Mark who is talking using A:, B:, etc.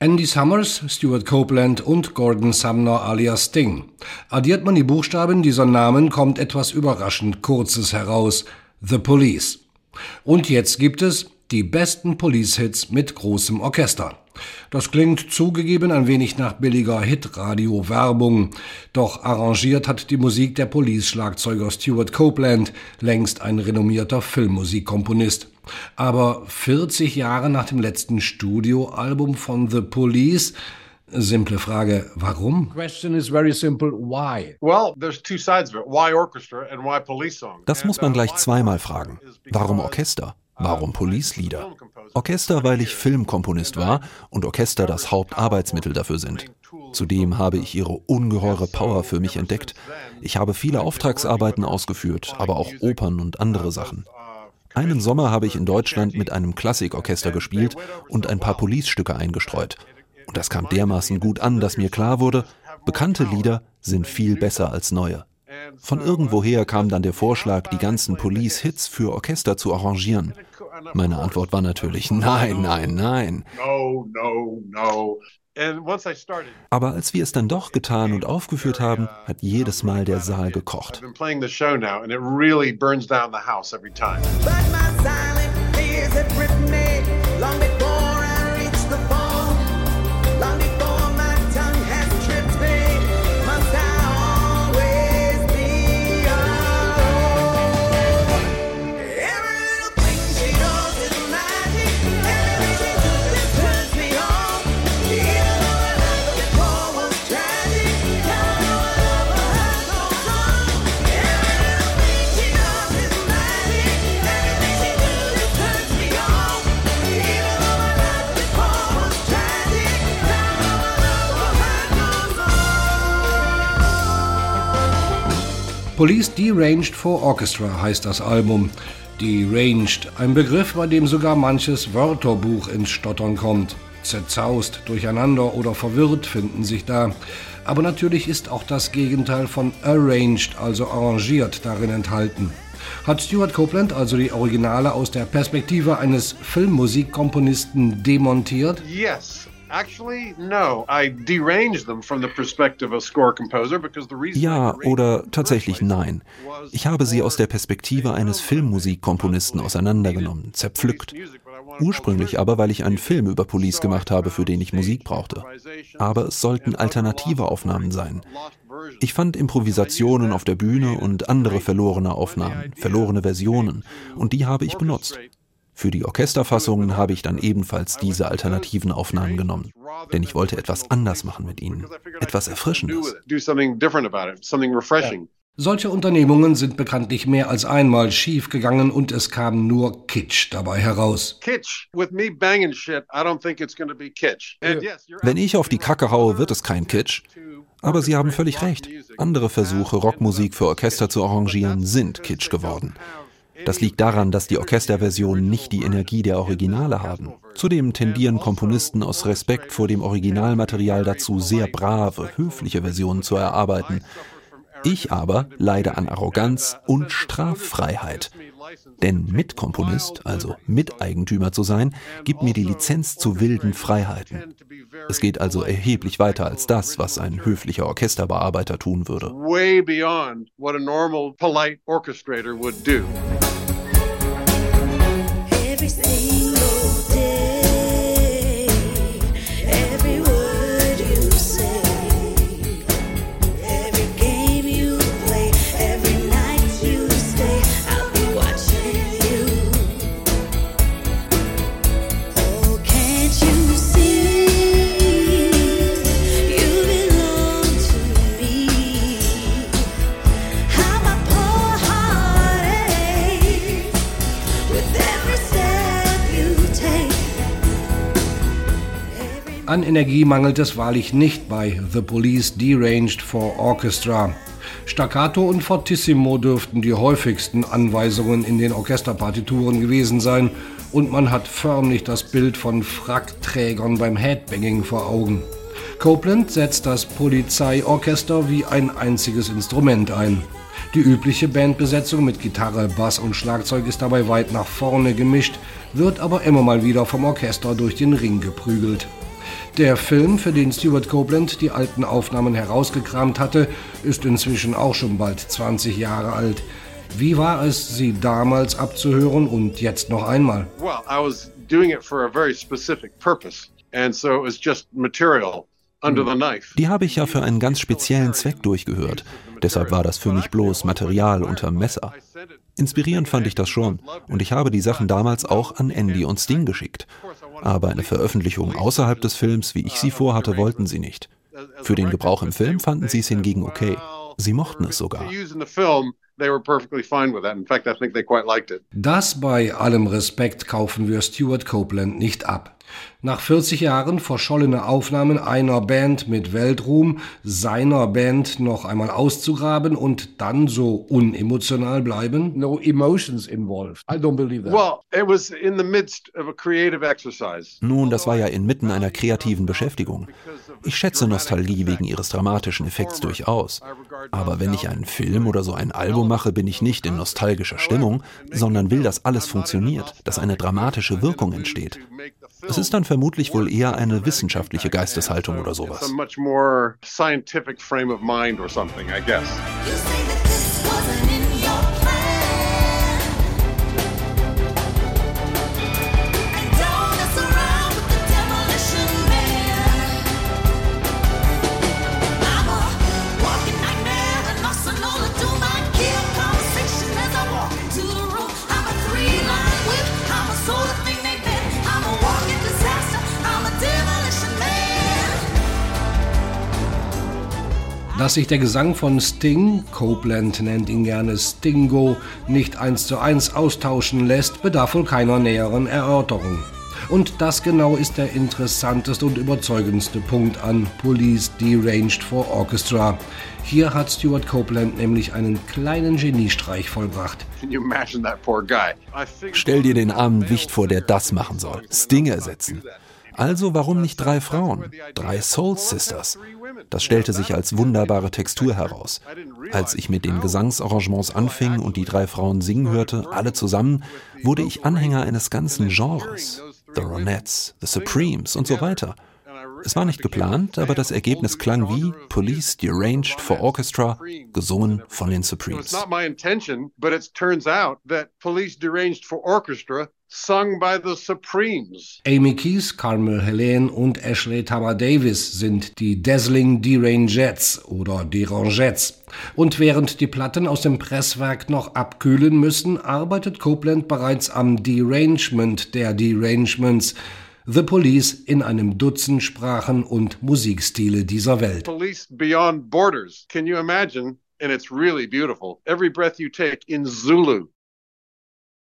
A: Andy Summers, Stuart Copeland und Gordon Sumner alias Sting. Addiert man die Buchstaben dieser Namen, kommt etwas überraschend Kurzes heraus. The Police. Und jetzt gibt es die besten Police-Hits mit großem Orchester. Das klingt zugegeben ein wenig nach billiger Hitradio-Werbung, doch arrangiert hat die Musik der Police-Schlagzeuger Stuart Copeland, längst ein renommierter Filmmusikkomponist. Aber 40 Jahre nach dem letzten Studioalbum von The Police Simple Frage, warum?
B: Das muss man gleich zweimal fragen. Warum Orchester? Warum Police-Lieder? Orchester, weil ich Filmkomponist war und Orchester das Hauptarbeitsmittel dafür sind. Zudem habe ich ihre ungeheure Power für mich entdeckt. Ich habe viele Auftragsarbeiten ausgeführt, aber auch Opern und andere Sachen. Einen Sommer habe ich in Deutschland mit einem Klassikorchester gespielt und ein paar Police-Stücke eingestreut. Und das kam dermaßen gut an, dass mir klar wurde, bekannte Lieder sind viel besser als neue. Von irgendwoher kam dann der Vorschlag, die ganzen Police-Hits für Orchester zu arrangieren. Meine Antwort war natürlich nein, nein, nein. Aber als wir es dann doch getan und aufgeführt haben, hat jedes Mal der Saal gekocht. But my silent fears had gripped me long before
A: Police Deranged for Orchestra heißt das Album. Deranged, ein Begriff, bei dem sogar manches Wörterbuch ins Stottern kommt. Zerzaust, durcheinander oder verwirrt finden sich da. Aber natürlich ist auch das Gegenteil von arranged, also arrangiert, darin enthalten. Hat Stuart Copeland also die Originale aus der Perspektive eines Filmmusikkomponisten demontiert?
B: Yes, ja oder tatsächlich nein. Ich habe sie aus der Perspektive eines Filmmusikkomponisten auseinandergenommen, zerpflückt. Ursprünglich aber, weil ich einen Film über Police gemacht habe, für den ich Musik brauchte. Aber es sollten alternative Aufnahmen sein. Ich fand Improvisationen auf der Bühne und andere verlorene Aufnahmen, verlorene Versionen, und die habe ich benutzt. Für die Orchesterfassungen habe ich dann ebenfalls diese alternativen Aufnahmen genommen, denn ich wollte etwas anders machen mit ihnen, etwas Erfrischendes.
A: Solche Unternehmungen sind bekanntlich mehr als einmal schief gegangen und es kam nur Kitsch dabei heraus.
B: Wenn ich auf die Kacke haue, wird es kein Kitsch. Aber Sie haben völlig recht. Andere Versuche, Rockmusik für Orchester zu arrangieren, sind Kitsch geworden. Das liegt daran, dass die Orchesterversionen nicht die Energie der Originale haben. Zudem tendieren Komponisten aus Respekt vor dem Originalmaterial dazu, sehr brave, höfliche Versionen zu erarbeiten. Ich aber leide an Arroganz und Straffreiheit. Denn Mitkomponist, also Miteigentümer zu sein, gibt mir die Lizenz zu wilden Freiheiten. Es geht also erheblich weiter als das, was ein höflicher Orchesterbearbeiter tun würde.
A: An Energie mangelt es wahrlich nicht bei The Police Deranged for Orchestra. Staccato und Fortissimo dürften die häufigsten Anweisungen in den Orchesterpartituren gewesen sein und man hat förmlich das Bild von Frackträgern beim Headbanging vor Augen. Copeland setzt das Polizeiorchester wie ein einziges Instrument ein. Die übliche Bandbesetzung mit Gitarre, Bass und Schlagzeug ist dabei weit nach vorne gemischt, wird aber immer mal wieder vom Orchester durch den Ring geprügelt. Der Film, für den Stuart Copeland die alten Aufnahmen herausgekramt hatte, ist inzwischen auch schon bald 20 Jahre alt. Wie war es, sie damals abzuhören und jetzt noch einmal? Well, I was doing it for a very specific purpose. And so it was just material
B: die habe ich ja für einen ganz speziellen Zweck durchgehört. Deshalb war das für mich bloß Material unter Messer. Inspirierend fand ich das schon und ich habe die Sachen damals auch an Andy und Sting geschickt. Aber eine Veröffentlichung außerhalb des Films, wie ich sie vorhatte, wollten sie nicht. Für den Gebrauch im Film fanden sie es hingegen okay. Sie mochten es sogar.
A: Das bei allem Respekt kaufen wir Stuart Copeland nicht ab. Nach 40 Jahren verschollene Aufnahmen einer Band mit Weltruhm, seiner Band noch einmal auszugraben und dann so unemotional bleiben?
C: No emotions involved. I don't believe that. Well, it was in the midst of a
B: creative exercise. Nun, das war ja inmitten einer kreativen Beschäftigung. Ich schätze Nostalgie wegen ihres dramatischen Effekts durchaus. Aber wenn ich einen Film oder so ein Album mache, bin ich nicht in nostalgischer Stimmung, sondern will, dass alles funktioniert, dass eine dramatische Wirkung entsteht. Es ist dann vermutlich wohl eher eine wissenschaftliche Geisteshaltung oder sowas.
A: Dass sich der Gesang von Sting, Copeland nennt ihn gerne Stingo, nicht eins zu eins austauschen lässt, bedarf wohl keiner näheren Erörterung. Und das genau ist der interessanteste und überzeugendste Punkt an Police Deranged for Orchestra. Hier hat Stuart Copeland nämlich einen kleinen Geniestreich vollbracht.
B: Stell dir den armen Wicht vor, der das machen soll. Sting ersetzen. Also warum nicht drei Frauen? Drei Soul Sisters. Das stellte sich als wunderbare Textur heraus. Als ich mit den Gesangsarrangements anfing und die drei Frauen singen hörte, alle zusammen, wurde ich Anhänger eines ganzen Genres. The Ronettes, The Supremes und so weiter. Es war nicht geplant, aber das Ergebnis klang wie Police Deranged for Orchestra, gesungen von den Supremes.
A: Sung by the Supremes. Amy Keys, Carmel Helene und Ashley Tama Davis sind die Dazzling Derangettes oder Derangettes. Und während die Platten aus dem Presswerk noch abkühlen müssen, arbeitet Copeland bereits am Derangement der Derangements. The Police in einem Dutzend Sprachen und Musikstile dieser Welt. Police Beyond Borders. Can you imagine? And it's really beautiful. Every breath you take in Zulu.